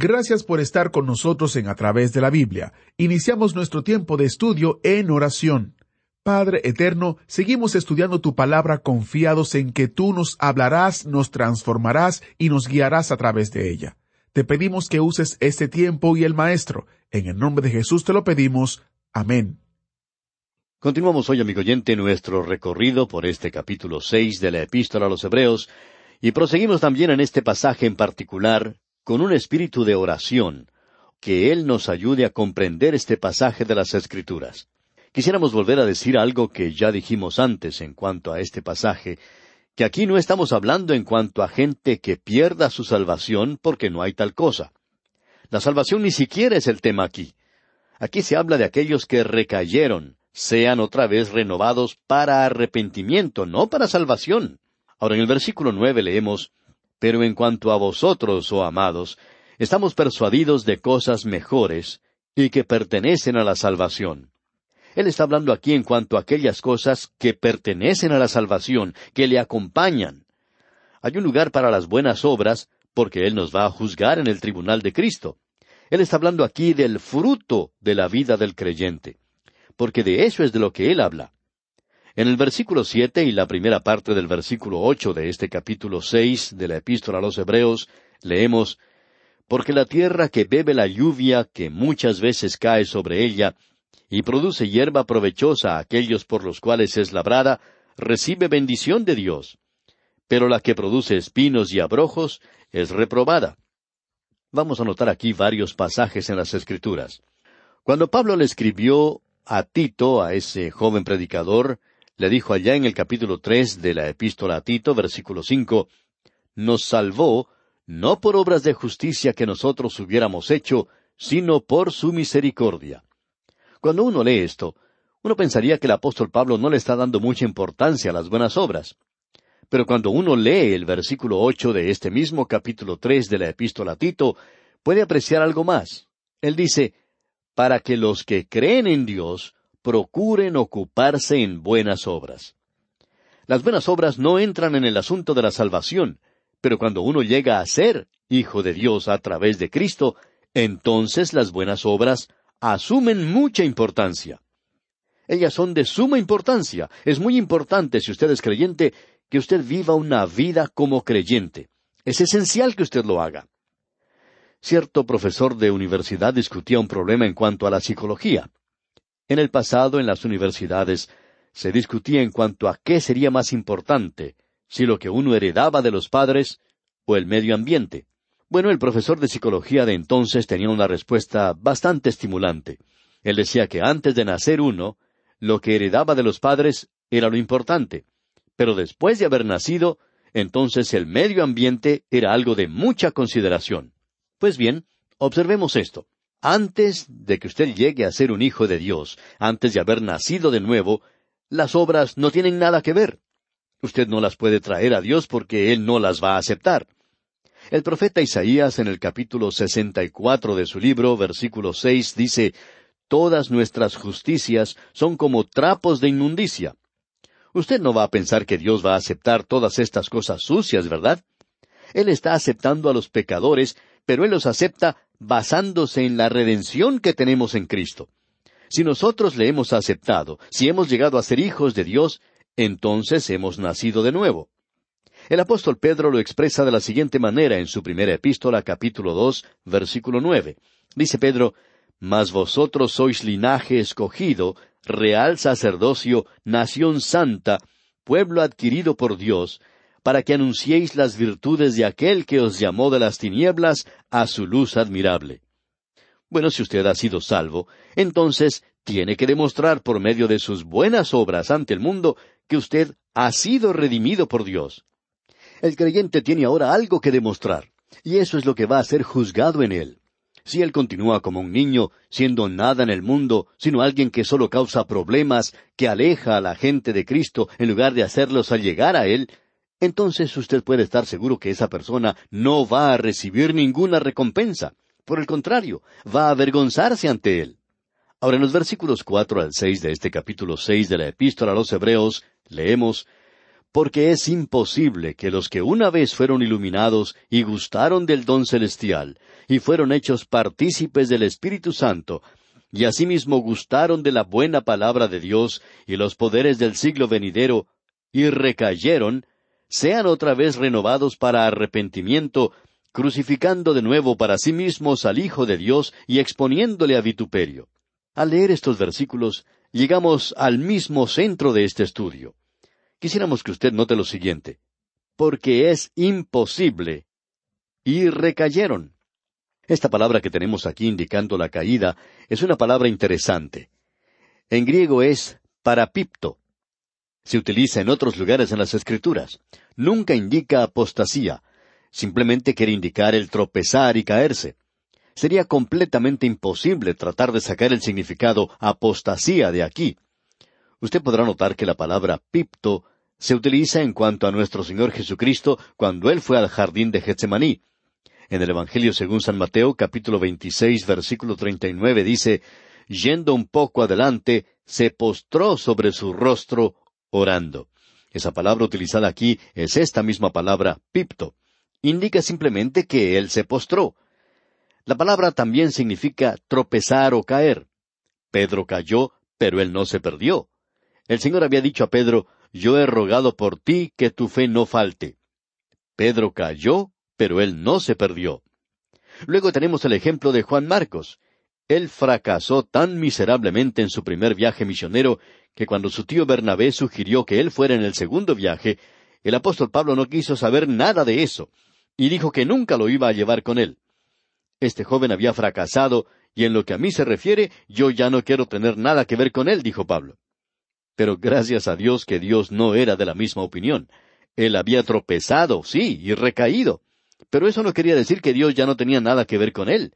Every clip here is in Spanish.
Gracias por estar con nosotros en A través de la Biblia. Iniciamos nuestro tiempo de estudio en oración. Padre Eterno, seguimos estudiando tu palabra confiados en que tú nos hablarás, nos transformarás y nos guiarás a través de ella. Te pedimos que uses este tiempo y el Maestro. En el nombre de Jesús te lo pedimos. Amén. Continuamos hoy, amigo oyente, nuestro recorrido por este capítulo seis de la Epístola a los Hebreos, y proseguimos también en este pasaje en particular con un espíritu de oración, que Él nos ayude a comprender este pasaje de las Escrituras. Quisiéramos volver a decir algo que ya dijimos antes en cuanto a este pasaje, que aquí no estamos hablando en cuanto a gente que pierda su salvación porque no hay tal cosa. La salvación ni siquiera es el tema aquí. Aquí se habla de aquellos que recayeron, sean otra vez renovados para arrepentimiento, no para salvación. Ahora en el versículo nueve leemos Pero en cuanto a vosotros, oh amados, estamos persuadidos de cosas mejores y que pertenecen a la salvación. Él está hablando aquí en cuanto a aquellas cosas que pertenecen a la salvación, que le acompañan. Hay un lugar para las buenas obras, porque Él nos va a juzgar en el tribunal de Cristo. Él está hablando aquí del fruto de la vida del creyente, porque de eso es de lo que Él habla. En el versículo siete y la primera parte del versículo ocho de este capítulo seis de la Epístola a los Hebreos, leemos Porque la tierra que bebe la lluvia que muchas veces cae sobre ella, y produce hierba provechosa a aquellos por los cuales es labrada, recibe bendición de Dios. Pero la que produce espinos y abrojos es reprobada. Vamos a notar aquí varios pasajes en las Escrituras. Cuando Pablo le escribió a Tito, a ese joven predicador, le dijo allá en el capítulo tres de la epístola a Tito, versículo cinco, nos salvó no por obras de justicia que nosotros hubiéramos hecho, sino por su misericordia. Cuando uno lee esto, uno pensaría que el apóstol Pablo no le está dando mucha importancia a las buenas obras. Pero cuando uno lee el versículo ocho de este mismo capítulo tres de la epístola a Tito, puede apreciar algo más. Él dice, para que los que creen en Dios procuren ocuparse en buenas obras. Las buenas obras no entran en el asunto de la salvación, pero cuando uno llega a ser hijo de Dios a través de Cristo, entonces las buenas obras asumen mucha importancia. Ellas son de suma importancia. Es muy importante, si usted es creyente, que usted viva una vida como creyente. Es esencial que usted lo haga. Cierto profesor de universidad discutía un problema en cuanto a la psicología. En el pasado, en las universidades, se discutía en cuanto a qué sería más importante, si lo que uno heredaba de los padres o el medio ambiente. Bueno, el profesor de psicología de entonces tenía una respuesta bastante estimulante. Él decía que antes de nacer uno, lo que heredaba de los padres era lo importante, pero después de haber nacido, entonces el medio ambiente era algo de mucha consideración. Pues bien, observemos esto. Antes de que usted llegue a ser un hijo de Dios, antes de haber nacido de nuevo, las obras no tienen nada que ver. Usted no las puede traer a Dios porque Él no las va a aceptar. El profeta Isaías en el capítulo sesenta y cuatro de su libro, versículo seis, dice Todas nuestras justicias son como trapos de inmundicia. Usted no va a pensar que Dios va a aceptar todas estas cosas sucias, ¿verdad? Él está aceptando a los pecadores, pero Él los acepta basándose en la redención que tenemos en Cristo. Si nosotros le hemos aceptado, si hemos llegado a ser hijos de Dios, entonces hemos nacido de nuevo. El apóstol Pedro lo expresa de la siguiente manera en su primera epístola capítulo dos, versículo nueve. Dice Pedro, Mas vosotros sois linaje escogido, real sacerdocio, nación santa, pueblo adquirido por Dios, para que anunciéis las virtudes de aquel que os llamó de las tinieblas a su luz admirable. Bueno, si usted ha sido salvo, entonces tiene que demostrar por medio de sus buenas obras ante el mundo que usted ha sido redimido por Dios. El creyente tiene ahora algo que demostrar. Y eso es lo que va a ser juzgado en él. Si él continúa como un niño, siendo nada en el mundo, sino alguien que solo causa problemas, que aleja a la gente de Cristo en lugar de hacerlos al llegar a él, entonces usted puede estar seguro que esa persona no va a recibir ninguna recompensa. Por el contrario, va a avergonzarse ante él. Ahora en los versículos cuatro al seis de este capítulo seis de la Epístola a los Hebreos, leemos porque es imposible que los que una vez fueron iluminados y gustaron del don celestial, y fueron hechos partícipes del Espíritu Santo, y asimismo gustaron de la buena palabra de Dios y los poderes del siglo venidero, y recayeron, sean otra vez renovados para arrepentimiento, crucificando de nuevo para sí mismos al Hijo de Dios y exponiéndole a vituperio. Al leer estos versículos, llegamos al mismo centro de este estudio. Quisiéramos que usted note lo siguiente. Porque es imposible. Y recayeron. Esta palabra que tenemos aquí indicando la caída es una palabra interesante. En griego es parapipto. Se utiliza en otros lugares en las Escrituras. Nunca indica apostasía. Simplemente quiere indicar el tropezar y caerse. Sería completamente imposible tratar de sacar el significado apostasía de aquí. Usted podrá notar que la palabra pipto se utiliza en cuanto a nuestro Señor Jesucristo cuando Él fue al jardín de Getsemaní. En el Evangelio según San Mateo, capítulo 26, versículo 39, dice, Yendo un poco adelante, se postró sobre su rostro, orando. Esa palabra utilizada aquí es esta misma palabra, pipto. Indica simplemente que Él se postró. La palabra también significa tropezar o caer. Pedro cayó, pero él no se perdió. El Señor había dicho a Pedro, yo he rogado por ti que tu fe no falte. Pedro cayó, pero él no se perdió. Luego tenemos el ejemplo de Juan Marcos. Él fracasó tan miserablemente en su primer viaje misionero que cuando su tío Bernabé sugirió que él fuera en el segundo viaje, el apóstol Pablo no quiso saber nada de eso, y dijo que nunca lo iba a llevar con él. Este joven había fracasado, y en lo que a mí se refiere, yo ya no quiero tener nada que ver con él, dijo Pablo. Pero gracias a Dios que Dios no era de la misma opinión. Él había tropezado, sí, y recaído. Pero eso no quería decir que Dios ya no tenía nada que ver con él.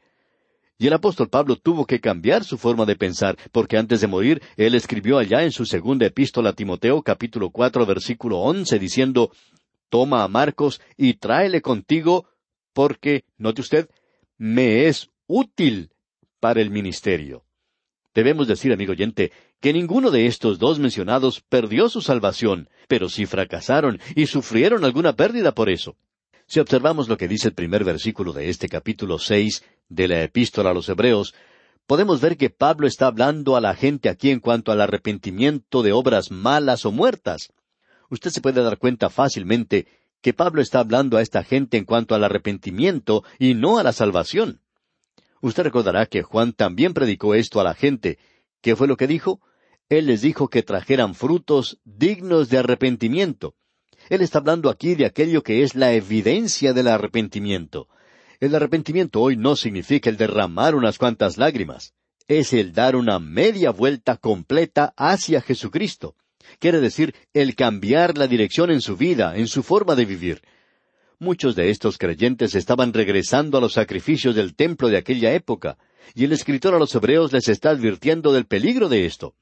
Y el apóstol Pablo tuvo que cambiar su forma de pensar, porque antes de morir, él escribió allá en su segunda epístola a Timoteo capítulo cuatro versículo once diciendo, Toma a Marcos y tráele contigo, porque, note usted, me es útil para el ministerio. Debemos decir, amigo oyente, que ninguno de estos dos mencionados perdió su salvación, pero sí fracasaron y sufrieron alguna pérdida por eso. Si observamos lo que dice el primer versículo de este capítulo seis de la Epístola a los Hebreos, podemos ver que Pablo está hablando a la gente aquí en cuanto al arrepentimiento de obras malas o muertas. Usted se puede dar cuenta fácilmente que Pablo está hablando a esta gente en cuanto al arrepentimiento y no a la salvación. Usted recordará que Juan también predicó esto a la gente. ¿Qué fue lo que dijo? Él les dijo que trajeran frutos dignos de arrepentimiento. Él está hablando aquí de aquello que es la evidencia del arrepentimiento. El arrepentimiento hoy no significa el derramar unas cuantas lágrimas. Es el dar una media vuelta completa hacia Jesucristo. Quiere decir el cambiar la dirección en su vida, en su forma de vivir. Muchos de estos creyentes estaban regresando a los sacrificios del templo de aquella época, y el escritor a los hebreos les está advirtiendo del peligro de esto.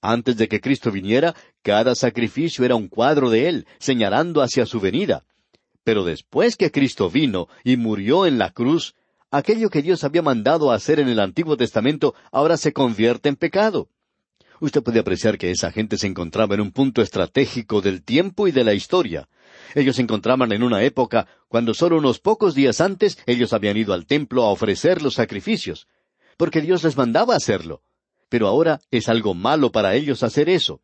Antes de que Cristo viniera, cada sacrificio era un cuadro de Él, señalando hacia su venida. Pero después que Cristo vino y murió en la cruz, aquello que Dios había mandado hacer en el Antiguo Testamento ahora se convierte en pecado. Usted puede apreciar que esa gente se encontraba en un punto estratégico del tiempo y de la historia. Ellos se encontraban en una época cuando solo unos pocos días antes ellos habían ido al templo a ofrecer los sacrificios, porque Dios les mandaba hacerlo. Pero ahora es algo malo para ellos hacer eso.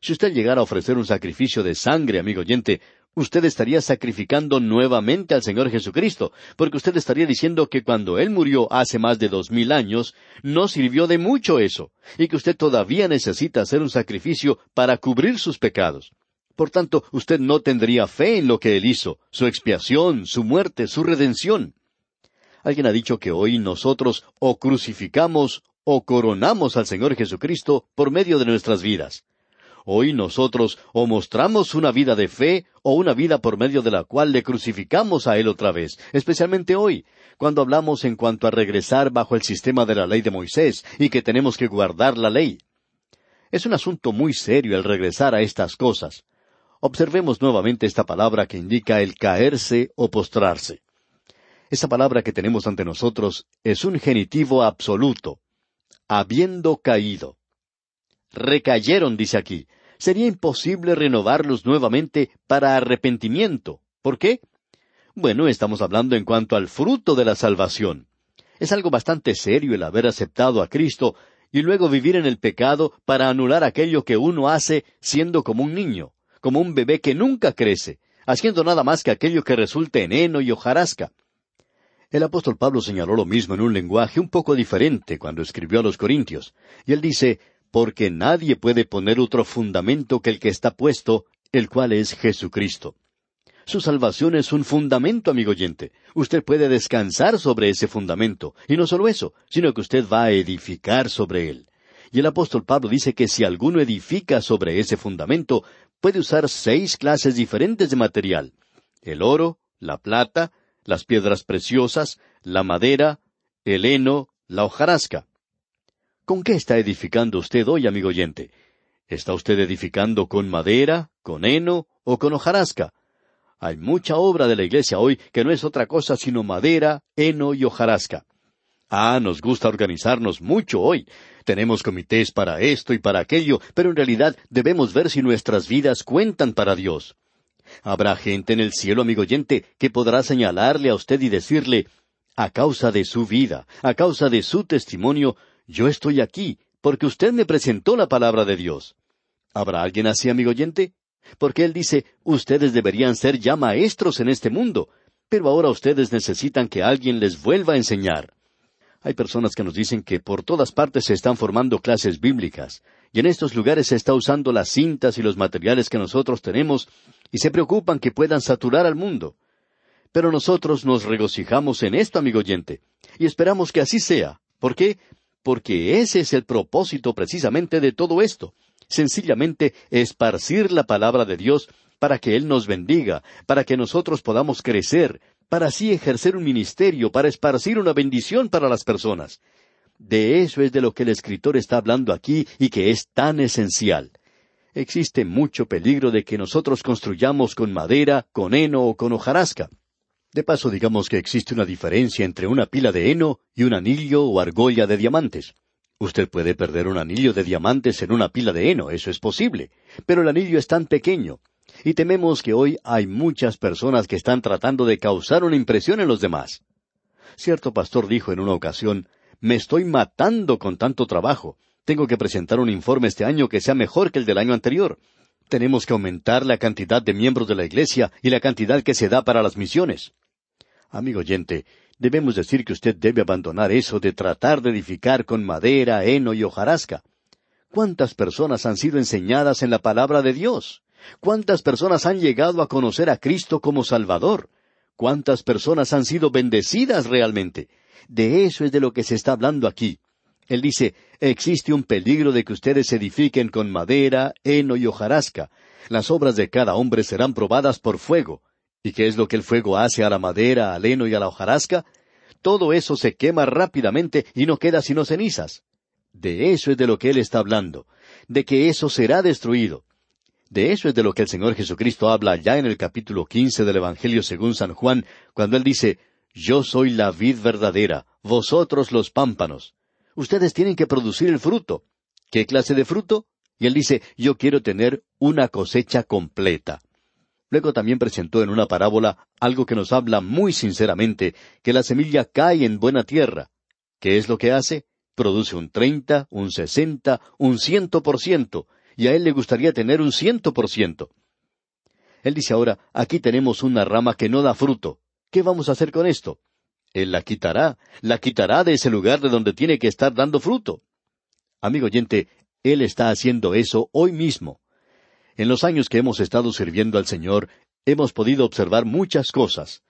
Si usted llegara a ofrecer un sacrificio de sangre, amigo oyente, usted estaría sacrificando nuevamente al Señor Jesucristo, porque usted estaría diciendo que cuando Él murió hace más de dos mil años, no sirvió de mucho eso, y que usted todavía necesita hacer un sacrificio para cubrir sus pecados. Por tanto, usted no tendría fe en lo que Él hizo, su expiación, su muerte, su redención. Alguien ha dicho que hoy nosotros o crucificamos o coronamos al Señor Jesucristo por medio de nuestras vidas. Hoy nosotros o mostramos una vida de fe o una vida por medio de la cual le crucificamos a Él otra vez, especialmente hoy, cuando hablamos en cuanto a regresar bajo el sistema de la ley de Moisés y que tenemos que guardar la ley. Es un asunto muy serio el regresar a estas cosas. Observemos nuevamente esta palabra que indica el caerse o postrarse. Esa palabra que tenemos ante nosotros es un genitivo absoluto, habiendo caído. Recayeron, dice aquí. Sería imposible renovarlos nuevamente para arrepentimiento. ¿Por qué? Bueno, estamos hablando en cuanto al fruto de la salvación. Es algo bastante serio el haber aceptado a Cristo y luego vivir en el pecado para anular aquello que uno hace siendo como un niño, como un bebé que nunca crece, haciendo nada más que aquello que resulte en heno y hojarasca. El apóstol Pablo señaló lo mismo en un lenguaje un poco diferente cuando escribió a los Corintios, y él dice, porque nadie puede poner otro fundamento que el que está puesto, el cual es Jesucristo. Su salvación es un fundamento, amigo oyente. Usted puede descansar sobre ese fundamento, y no solo eso, sino que usted va a edificar sobre él. Y el apóstol Pablo dice que si alguno edifica sobre ese fundamento, puede usar seis clases diferentes de material. El oro, la plata, las piedras preciosas, la madera, el heno, la hojarasca. ¿Con qué está edificando usted hoy, amigo oyente? ¿Está usted edificando con madera, con heno o con hojarasca? Hay mucha obra de la iglesia hoy que no es otra cosa sino madera, heno y hojarasca. Ah, nos gusta organizarnos mucho hoy. Tenemos comités para esto y para aquello, pero en realidad debemos ver si nuestras vidas cuentan para Dios. Habrá gente en el cielo, amigo oyente, que podrá señalarle a usted y decirle, a causa de su vida, a causa de su testimonio, yo estoy aquí, porque usted me presentó la palabra de Dios. ¿Habrá alguien así, amigo oyente? Porque Él dice, ustedes deberían ser ya maestros en este mundo, pero ahora ustedes necesitan que alguien les vuelva a enseñar. Hay personas que nos dicen que por todas partes se están formando clases bíblicas, y en estos lugares se está usando las cintas y los materiales que nosotros tenemos, y se preocupan que puedan saturar al mundo. Pero nosotros nos regocijamos en esto, amigo oyente, y esperamos que así sea. ¿Por qué? Porque ese es el propósito precisamente de todo esto, sencillamente esparcir la palabra de Dios para que Él nos bendiga, para que nosotros podamos crecer, para así ejercer un ministerio, para esparcir una bendición para las personas. De eso es de lo que el escritor está hablando aquí y que es tan esencial. Existe mucho peligro de que nosotros construyamos con madera, con heno o con hojarasca. De paso, digamos que existe una diferencia entre una pila de heno y un anillo o argolla de diamantes. Usted puede perder un anillo de diamantes en una pila de heno, eso es posible, pero el anillo es tan pequeño, y tememos que hoy hay muchas personas que están tratando de causar una impresión en los demás. Cierto pastor dijo en una ocasión, me estoy matando con tanto trabajo. Tengo que presentar un informe este año que sea mejor que el del año anterior. Tenemos que aumentar la cantidad de miembros de la Iglesia y la cantidad que se da para las misiones. Amigo oyente, debemos decir que usted debe abandonar eso de tratar de edificar con madera, heno y hojarasca. ¿Cuántas personas han sido enseñadas en la palabra de Dios? ¿Cuántas personas han llegado a conocer a Cristo como Salvador? ¿Cuántas personas han sido bendecidas realmente? De eso es de lo que se está hablando aquí. Él dice, existe un peligro de que ustedes edifiquen con madera, heno y hojarasca. Las obras de cada hombre serán probadas por fuego. ¿Y qué es lo que el fuego hace a la madera, al heno y a la hojarasca? Todo eso se quema rápidamente y no queda sino cenizas. De eso es de lo que Él está hablando, de que eso será destruido. De eso es de lo que el Señor Jesucristo habla ya en el capítulo quince del Evangelio según San Juan, cuando Él dice, Yo soy la vid verdadera, vosotros los pámpanos. Ustedes tienen que producir el fruto. ¿Qué clase de fruto? Y Él dice, Yo quiero tener una cosecha completa. Luego también presentó en una parábola algo que nos habla muy sinceramente, que la semilla cae en buena tierra. ¿Qué es lo que hace? Produce un treinta, un sesenta, un ciento por ciento, y a él le gustaría tener un ciento por ciento. Él dice ahora, aquí tenemos una rama que no da fruto. ¿Qué vamos a hacer con esto? Él la quitará, la quitará de ese lugar de donde tiene que estar dando fruto. Amigo oyente, Él está haciendo eso hoy mismo. En los años que hemos estado sirviendo al Señor, hemos podido observar muchas cosas.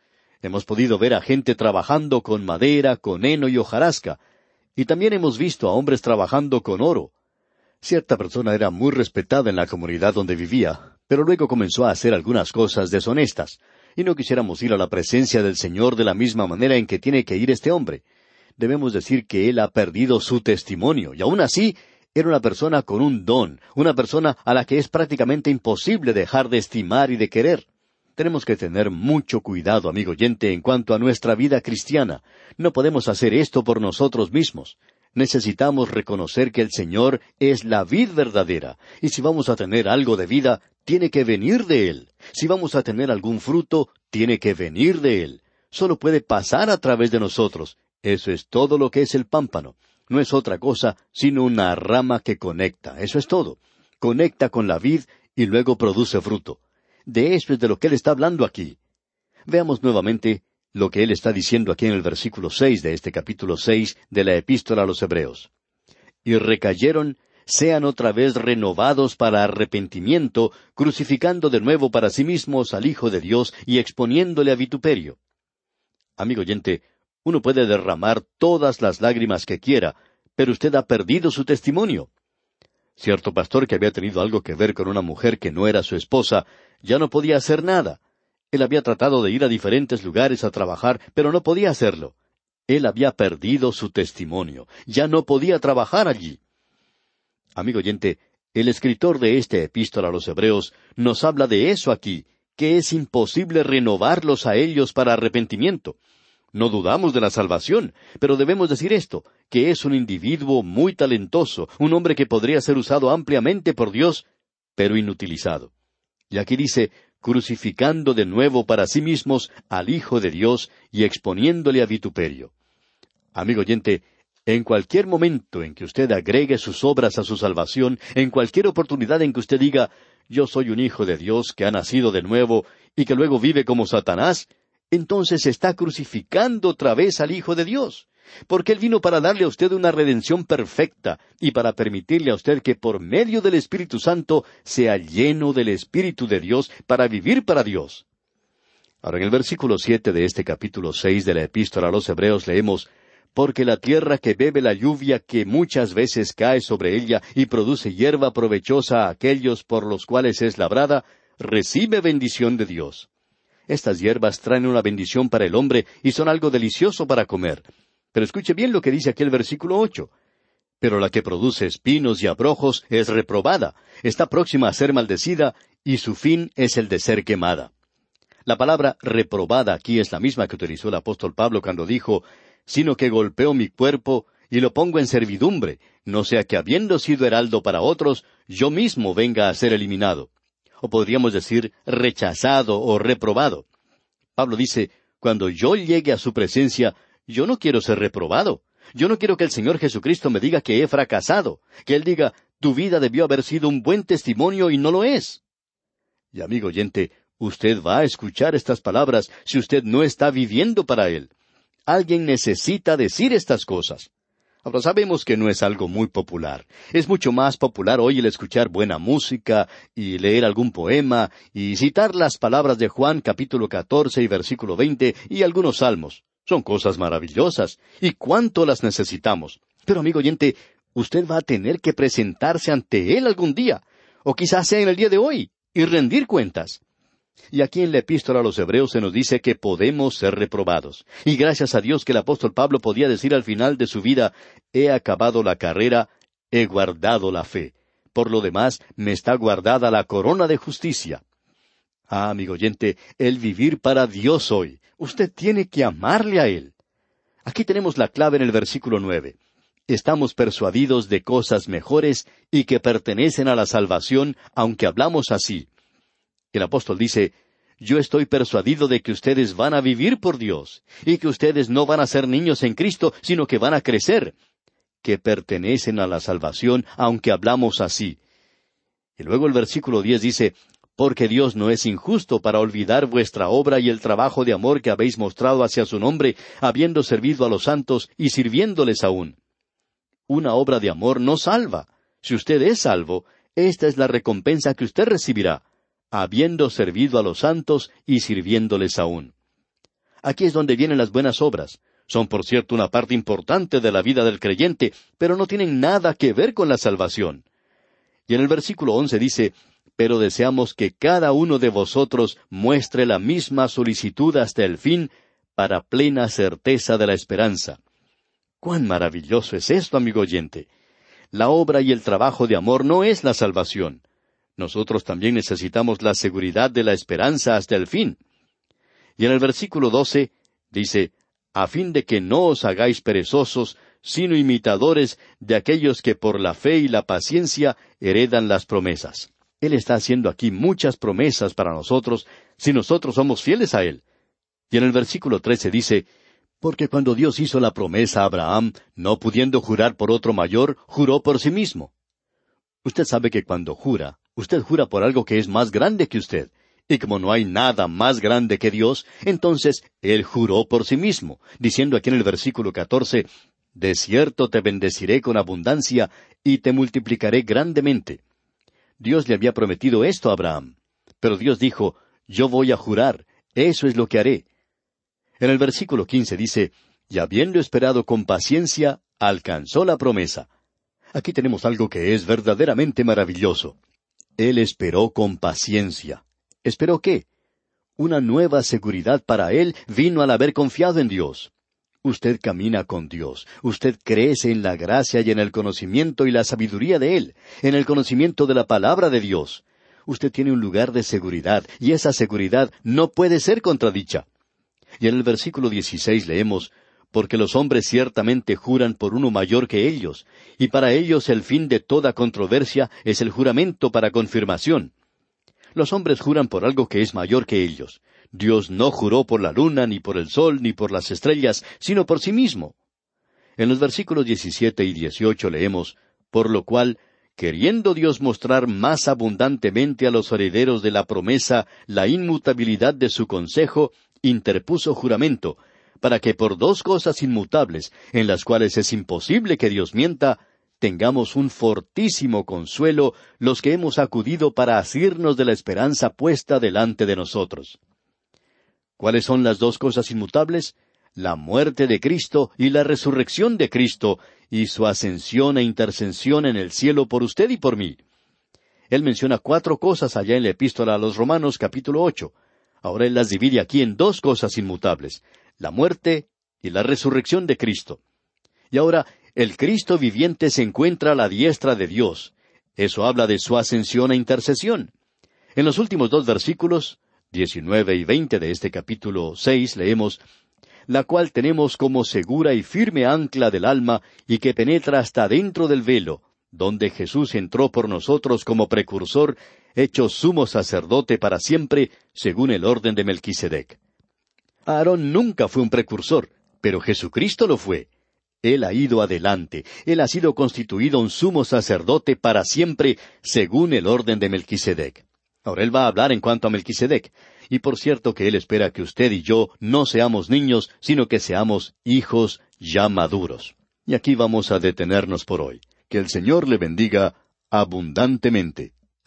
Hemos podido ver a gente trabajando con madera, con heno y hojarasca, y también hemos visto a hombres trabajando con oro. Cierta persona era muy respetada en la comunidad donde vivía, pero luego comenzó a hacer algunas cosas deshonestas, y no quisiéramos ir a la presencia del Señor de la misma manera en que tiene que ir este hombre. Debemos decir que él ha perdido su testimonio, y aún así era una persona con un don, una persona a la que es prácticamente imposible dejar de estimar y de querer. Tenemos que tener mucho cuidado, amigo oyente, en cuanto a nuestra vida cristiana. No podemos hacer esto por nosotros mismos. Necesitamos reconocer que el Señor es la vid verdadera, y si vamos a tener algo de vida, tiene que venir de Él. Si vamos a tener algún fruto, tiene que venir de Él. Solo puede pasar a través de nosotros. Eso es todo lo que es el pámpano. No es otra cosa sino una rama que conecta. Eso es todo. Conecta con la vid y luego produce fruto. De eso es de lo que él está hablando aquí. Veamos nuevamente lo que él está diciendo aquí en el versículo seis de este capítulo seis de la Epístola a los Hebreos. Y recayeron, sean otra vez renovados para arrepentimiento, crucificando de nuevo para sí mismos al Hijo de Dios y exponiéndole a vituperio. Amigo oyente, uno puede derramar todas las lágrimas que quiera, pero usted ha perdido su testimonio. Cierto pastor que había tenido algo que ver con una mujer que no era su esposa, ya no podía hacer nada. Él había tratado de ir a diferentes lugares a trabajar, pero no podía hacerlo. Él había perdido su testimonio. Ya no podía trabajar allí. Amigo oyente, el escritor de esta epístola a los Hebreos nos habla de eso aquí, que es imposible renovarlos a ellos para arrepentimiento. No dudamos de la salvación, pero debemos decir esto, que es un individuo muy talentoso, un hombre que podría ser usado ampliamente por Dios, pero inutilizado. Y aquí dice, crucificando de nuevo para sí mismos al Hijo de Dios y exponiéndole a vituperio. Amigo oyente, en cualquier momento en que usted agregue sus obras a su salvación, en cualquier oportunidad en que usted diga, yo soy un hijo de Dios que ha nacido de nuevo y que luego vive como Satanás, entonces está crucificando otra vez al Hijo de Dios porque Él vino para darle a usted una redención perfecta y para permitirle a usted que por medio del Espíritu Santo sea lleno del Espíritu de Dios para vivir para Dios. Ahora en el versículo siete de este capítulo seis de la Epístola a los Hebreos leemos porque la tierra que bebe la lluvia que muchas veces cae sobre ella y produce hierba provechosa a aquellos por los cuales es labrada, recibe bendición de Dios. Estas hierbas traen una bendición para el hombre y son algo delicioso para comer, pero escuche bien lo que dice aquí el versículo ocho. Pero la que produce espinos y abrojos es reprobada, está próxima a ser maldecida, y su fin es el de ser quemada. La palabra reprobada aquí es la misma que utilizó el apóstol Pablo cuando dijo, sino que golpeo mi cuerpo y lo pongo en servidumbre, no sea que habiendo sido heraldo para otros, yo mismo venga a ser eliminado. O podríamos decir rechazado o reprobado. Pablo dice, cuando yo llegue a su presencia, yo no quiero ser reprobado. Yo no quiero que el Señor Jesucristo me diga que he fracasado, que Él diga, tu vida debió haber sido un buen testimonio y no lo es. Y amigo oyente, usted va a escuchar estas palabras si usted no está viviendo para Él. Alguien necesita decir estas cosas. Ahora sabemos que no es algo muy popular. Es mucho más popular hoy el escuchar buena música y leer algún poema y citar las palabras de Juan capítulo catorce y versículo veinte y algunos salmos. Son cosas maravillosas. ¿Y cuánto las necesitamos? Pero, amigo oyente, usted va a tener que presentarse ante Él algún día, o quizás sea en el día de hoy, y rendir cuentas. Y aquí en la epístola a los Hebreos se nos dice que podemos ser reprobados. Y gracias a Dios que el apóstol Pablo podía decir al final de su vida, he acabado la carrera, he guardado la fe. Por lo demás, me está guardada la corona de justicia. Ah, amigo oyente, el vivir para Dios hoy. Usted tiene que amarle a Él. Aquí tenemos la clave en el versículo nueve. Estamos persuadidos de cosas mejores y que pertenecen a la salvación, aunque hablamos así. El apóstol dice, yo estoy persuadido de que ustedes van a vivir por Dios, y que ustedes no van a ser niños en Cristo, sino que van a crecer, que pertenecen a la salvación, aunque hablamos así. Y luego el versículo diez dice, porque Dios no es injusto para olvidar vuestra obra y el trabajo de amor que habéis mostrado hacia su nombre, habiendo servido a los santos y sirviéndoles aún. Una obra de amor no salva. Si usted es salvo, esta es la recompensa que usted recibirá, habiendo servido a los santos y sirviéndoles aún. Aquí es donde vienen las buenas obras. Son, por cierto, una parte importante de la vida del creyente, pero no tienen nada que ver con la salvación. Y en el versículo once dice, Pero deseamos que cada uno de vosotros muestre la misma solicitud hasta el fin, para plena certeza de la esperanza. Cuán maravilloso es esto, amigo oyente. La obra y el trabajo de amor no es la salvación. Nosotros también necesitamos la seguridad de la esperanza hasta el fin. Y en el versículo doce dice, a fin de que no os hagáis perezosos, sino imitadores de aquellos que por la fe y la paciencia heredan las promesas. Él está haciendo aquí muchas promesas para nosotros si nosotros somos fieles a Él. Y en el versículo trece dice, Porque cuando Dios hizo la promesa a Abraham, no pudiendo jurar por otro mayor, juró por sí mismo. Usted sabe que cuando jura, usted jura por algo que es más grande que usted. Y como no hay nada más grande que Dios, entonces Él juró por sí mismo, diciendo aquí en el versículo catorce, De cierto te bendeciré con abundancia y te multiplicaré grandemente. Dios le había prometido esto a Abraham. Pero Dios dijo, Yo voy a jurar, eso es lo que haré. En el versículo quince dice, Y habiendo esperado con paciencia, alcanzó la promesa. Aquí tenemos algo que es verdaderamente maravilloso. Él esperó con paciencia. ¿Esperó qué? Una nueva seguridad para él vino al haber confiado en Dios. Usted camina con Dios, usted crece en la gracia y en el conocimiento y la sabiduría de Él, en el conocimiento de la palabra de Dios. Usted tiene un lugar de seguridad, y esa seguridad no puede ser contradicha. Y en el versículo 16 leemos, Porque los hombres ciertamente juran por uno mayor que ellos, y para ellos el fin de toda controversia es el juramento para confirmación. Los hombres juran por algo que es mayor que ellos. Dios no juró por la luna, ni por el sol, ni por las estrellas, sino por sí mismo. En los versículos 17 y 18 leemos, por lo cual, queriendo Dios mostrar más abundantemente a los herederos de la promesa la inmutabilidad de su consejo, interpuso juramento, para que por dos cosas inmutables, en las cuales es imposible que Dios mienta, tengamos un fortísimo consuelo los que hemos acudido para asirnos de la esperanza puesta delante de nosotros. ¿Cuáles son las dos cosas inmutables? La muerte de Cristo y la resurrección de Cristo, y su ascensión e intercesión en el cielo por usted y por mí. Él menciona cuatro cosas allá en la epístola a los Romanos capítulo ocho. Ahora él las divide aquí en dos cosas inmutables, la muerte y la resurrección de Cristo. Y ahora el Cristo viviente se encuentra a la diestra de Dios. Eso habla de su ascensión e intercesión. En los últimos dos versículos, diecinueve y veinte de este capítulo seis, leemos la cual tenemos como segura y firme ancla del alma y que penetra hasta dentro del velo, donde Jesús entró por nosotros como precursor, hecho sumo sacerdote para siempre, según el orden de Melquisedec. Aarón nunca fue un precursor, pero Jesucristo lo fue. Él ha ido adelante, Él ha sido constituido un sumo sacerdote para siempre, según el orden de Melquisedec. Ahora Él va a hablar en cuanto a Melquisedec, y por cierto que Él espera que usted y yo no seamos niños, sino que seamos hijos ya maduros. Y aquí vamos a detenernos por hoy. Que el Señor le bendiga abundantemente.